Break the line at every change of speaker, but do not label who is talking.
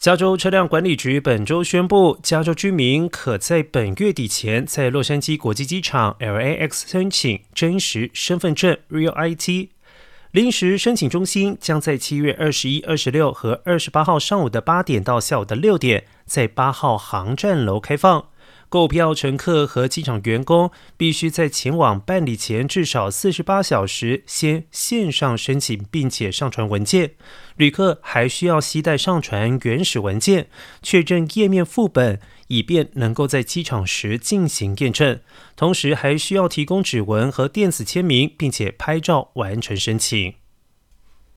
加州车辆管理局本周宣布，加州居民可在本月底前在洛杉矶国际机场 （LAX） 申请真实身份证 （Real ID）。临时申请中心将在七月二十一、二十六和二十八号上午的八点到下午的六点，在八号航站楼开放。购票乘客和机场员工必须在前往办理前至少四十八小时先线上申请，并且上传文件。旅客还需要携带上传原始文件、确认页面副本，以便能够在机场时进行验证。同时，还需要提供指纹和电子签名，并且拍照完成申请。